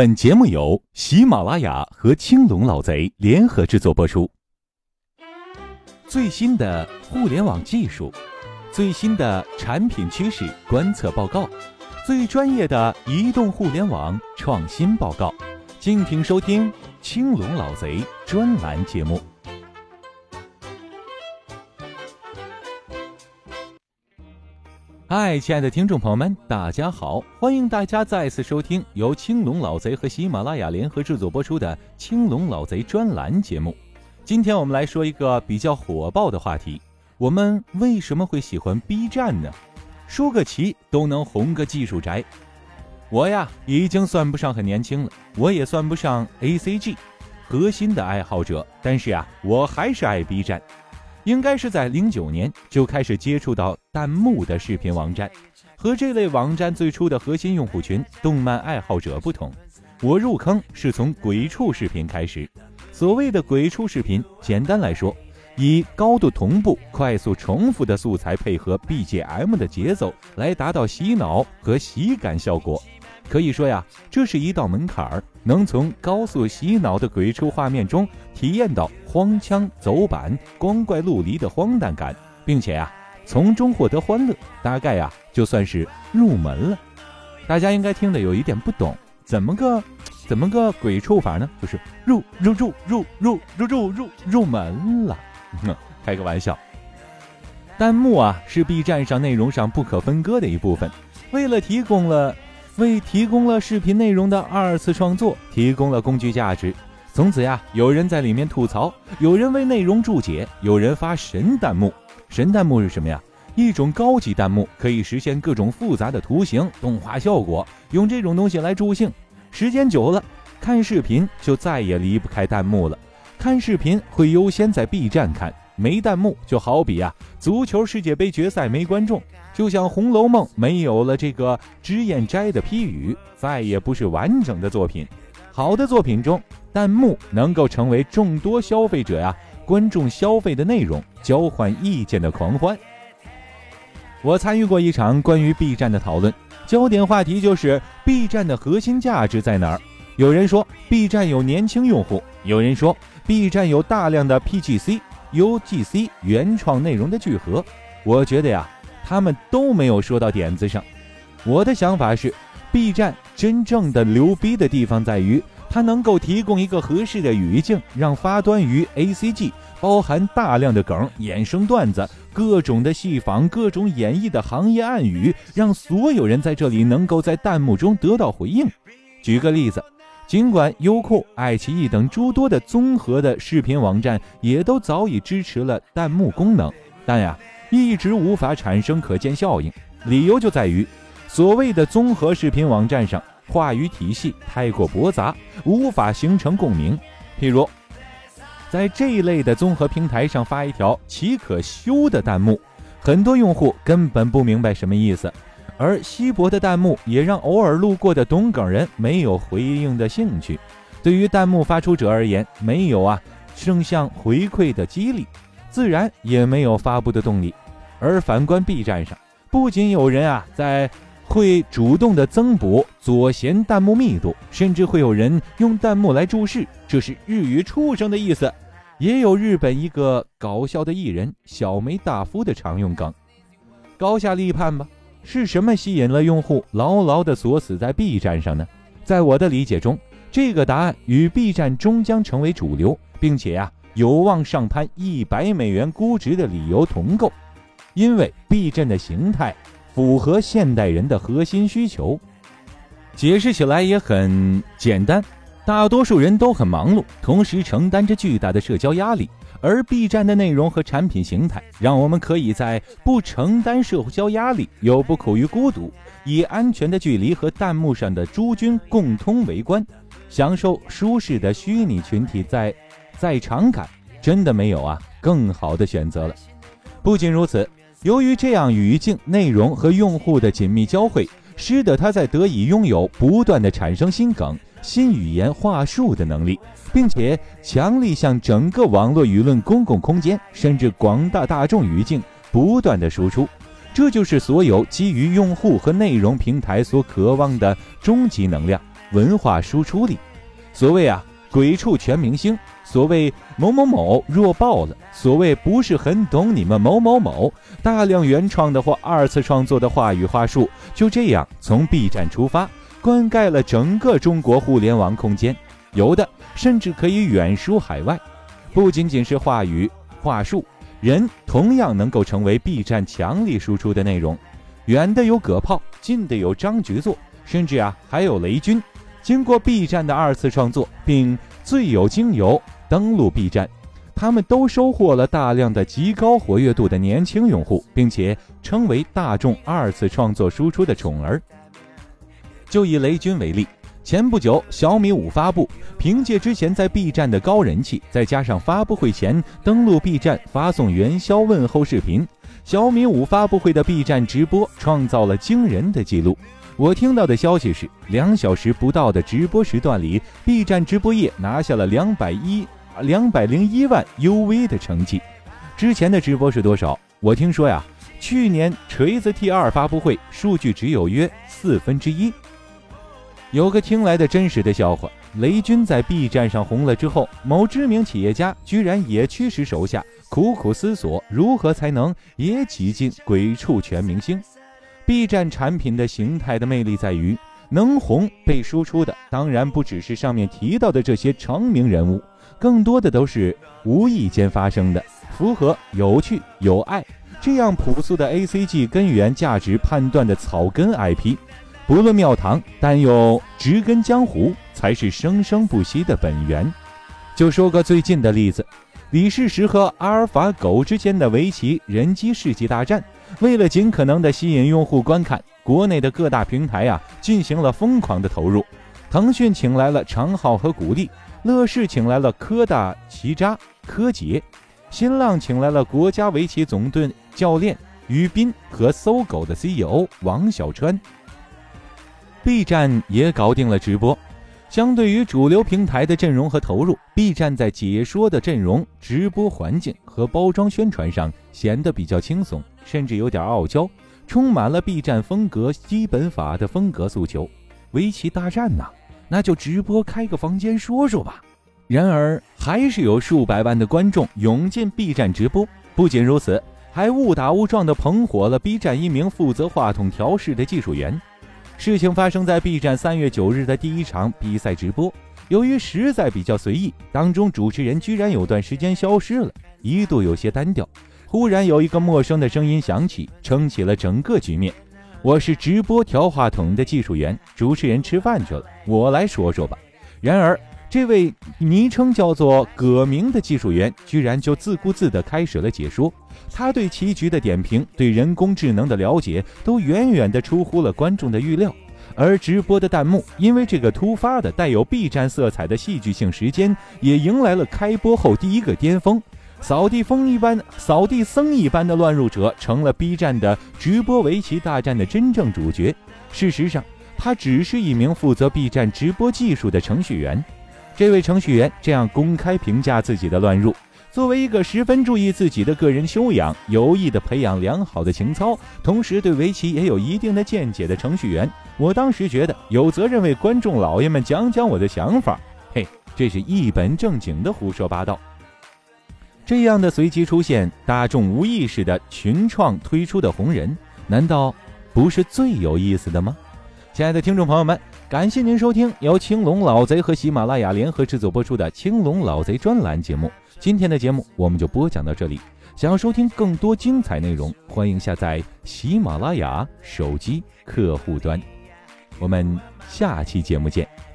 本节目由喜马拉雅和青龙老贼联合制作播出。最新的互联网技术，最新的产品趋势观测报告，最专业的移动互联网创新报告，敬请收听青龙老贼专栏节目。嗨，亲爱的听众朋友们，大家好！欢迎大家再次收听由青龙老贼和喜马拉雅联合制作播出的《青龙老贼专栏》节目。今天我们来说一个比较火爆的话题：我们为什么会喜欢 B 站呢？输个棋都能红个技术宅。我呀，已经算不上很年轻了，我也算不上 ACG 核心的爱好者，但是啊，我还是爱 B 站。应该是在零九年就开始接触到弹幕的视频网站，和这类网站最初的核心用户群动漫爱好者不同，我入坑是从鬼畜视频开始。所谓的鬼畜视频，简单来说，以高度同步、快速重复的素材配合 BGM 的节奏，来达到洗脑和喜感效果。可以说呀，这是一道门槛儿，能从高速洗脑的鬼畜画面中体验到荒腔走板、光怪陆离的荒诞感，并且啊，从中获得欢乐，大概啊就算是入门了。大家应该听得有一点不懂，怎么个怎么个鬼畜法呢？就是入入入入入入入入入门了，开个玩笑。弹幕啊，是 B 站上内容上不可分割的一部分，为了提供了。为提供了视频内容的二次创作提供了工具价值。从此呀，有人在里面吐槽，有人为内容注解，有人发神弹幕。神弹幕是什么呀？一种高级弹幕，可以实现各种复杂的图形、动画效果。用这种东西来助兴，时间久了，看视频就再也离不开弹幕了。看视频会优先在 B 站看。没弹幕就好比啊，足球世界杯决赛没观众，就像《红楼梦》没有了这个脂砚斋的批语，再也不是完整的作品。好的作品中，弹幕能够成为众多消费者呀观众消费的内容，交换意见的狂欢。我参与过一场关于 B 站的讨论，焦点话题就是 B 站的核心价值在哪儿？有人说 B 站有年轻用户，有人说 B 站有大量的 PGC。UGC 原创内容的聚合，我觉得呀，他们都没有说到点子上。我的想法是，B 站真正的牛逼的地方在于，它能够提供一个合适的语境，让发端于 ACG，包含大量的梗、衍生段子、各种的戏仿、各种演绎的行业暗语，让所有人在这里能够在弹幕中得到回应。举个例子。尽管优酷、爱奇艺等诸多的综合的视频网站也都早已支持了弹幕功能，但呀，一直无法产生可见效应。理由就在于，所谓的综合视频网站上话语体系太过驳杂，无法形成共鸣。譬如，在这一类的综合平台上发一条岂可羞的弹幕，很多用户根本不明白什么意思。而稀薄的弹幕也让偶尔路过的懂梗人没有回应的兴趣。对于弹幕发出者而言，没有啊正向回馈的激励，自然也没有发布的动力。而反观 B 站上，不仅有人啊在会主动的增补左弦弹幕密度，甚至会有人用弹幕来注释这是日语畜生的意思，也有日本一个搞笑的艺人小梅大夫的常用梗。高下立判吧。是什么吸引了用户牢牢地锁死在 B 站上呢？在我的理解中，这个答案与 B 站终将成为主流，并且呀有望上攀一百美元估值的理由同构，因为 B 站的形态符合现代人的核心需求。解释起来也很简单，大多数人都很忙碌，同时承担着巨大的社交压力。而 B 站的内容和产品形态，让我们可以在不承担社交压力又不苦于孤独，以安全的距离和弹幕上的诸君共通围观，享受舒适的虚拟群体在在场感，真的没有啊更好的选择了。不仅如此，由于这样语境、内容和用户的紧密交汇，使得它在得以拥有不断的产生新梗。新语言话术的能力，并且强力向整个网络舆论公共空间，甚至广大大众语境不断的输出，这就是所有基于用户和内容平台所渴望的终极能量。文化输出力。所谓啊，鬼畜全明星。所谓某某某弱爆了，所谓不是很懂你们某某某。大量原创的或二次创作的话语话术，就这样从 B 站出发，灌溉了整个中国互联网空间。有的甚至可以远输海外。不仅仅是话语话术，人同样能够成为 B 站强力输出的内容。远的有葛炮，近的有张局座，甚至啊还有雷军。经过 B 站的二次创作，并最有精油。登录 B 站，他们都收获了大量的极高活跃度的年轻用户，并且称为大众二次创作输出的宠儿。就以雷军为例，前不久小米五发布，凭借之前在 B 站的高人气，再加上发布会前登录 B 站发送元宵问候视频，小米五发布会的 B 站直播创造了惊人的记录。我听到的消息是，两小时不到的直播时段里，B 站直播页拿下了两百一。两百零一万 UV 的成绩，之前的直播是多少？我听说呀，去年锤子 T 二发布会数据只有约四分之一。有个听来的真实的笑话：雷军在 B 站上红了之后，某知名企业家居然也驱使手下苦苦思索如何才能也挤进鬼畜全明星。B 站产品的形态的魅力在于，能红被输出的当然不只是上面提到的这些成名人物。更多的都是无意间发生的，符合有趣有爱这样朴素的 A C G 根源价值判断的草根 I P，不论庙堂，但又植根江湖，才是生生不息的本源。就说个最近的例子，李世石和阿尔法狗之间的围棋人机世纪大战，为了尽可能的吸引用户观看，国内的各大平台啊进行了疯狂的投入，腾讯请来了常浩和古力。乐视请来了柯大奇扎柯洁，新浪请来了国家围棋总队教练于斌和搜狗的 CEO 王小川。B 站也搞定了直播，相对于主流平台的阵容和投入，B 站在解说的阵容、直播环境和包装宣传上显得比较轻松，甚至有点傲娇，充满了 B 站风格基本法的风格诉求。围棋大战呐！那就直播开个房间说说吧。然而，还是有数百万的观众涌进 B 站直播。不仅如此，还误打误撞地捧火了 B 站一名负责话筒调试的技术员。事情发生在 B 站三月九日的第一场比赛直播。由于实在比较随意，当中主持人居然有段时间消失了，一度有些单调。忽然有一个陌生的声音响起，撑起了整个局面。我是直播调话筒的技术员，主持人吃饭去了，我来说说吧。然而，这位昵称叫做葛明的技术员居然就自顾自地开始了解说。他对棋局的点评、对人工智能的了解，都远远地出乎了观众的预料。而直播的弹幕，因为这个突发的带有 B 站色彩的戏剧性时间，也迎来了开播后第一个巅峰。扫地风一般，扫地僧一般的乱入者成了 B 站的直播围棋大战的真正主角。事实上，他只是一名负责 B 站直播技术的程序员。这位程序员这样公开评价自己的乱入：作为一个十分注意自己的个人修养、有意的培养良好的情操，同时对围棋也有一定的见解的程序员，我当时觉得有责任为观众老爷们讲讲我的想法。嘿，这是一本正经的胡说八道。这样的随机出现、大众无意识的群创推出的红人，难道不是最有意思的吗？亲爱的听众朋友们，感谢您收听由青龙老贼和喜马拉雅联合制作播出的《青龙老贼专栏》节目。今天的节目我们就播讲到这里。想要收听更多精彩内容，欢迎下载喜马拉雅手机客户端。我们下期节目见。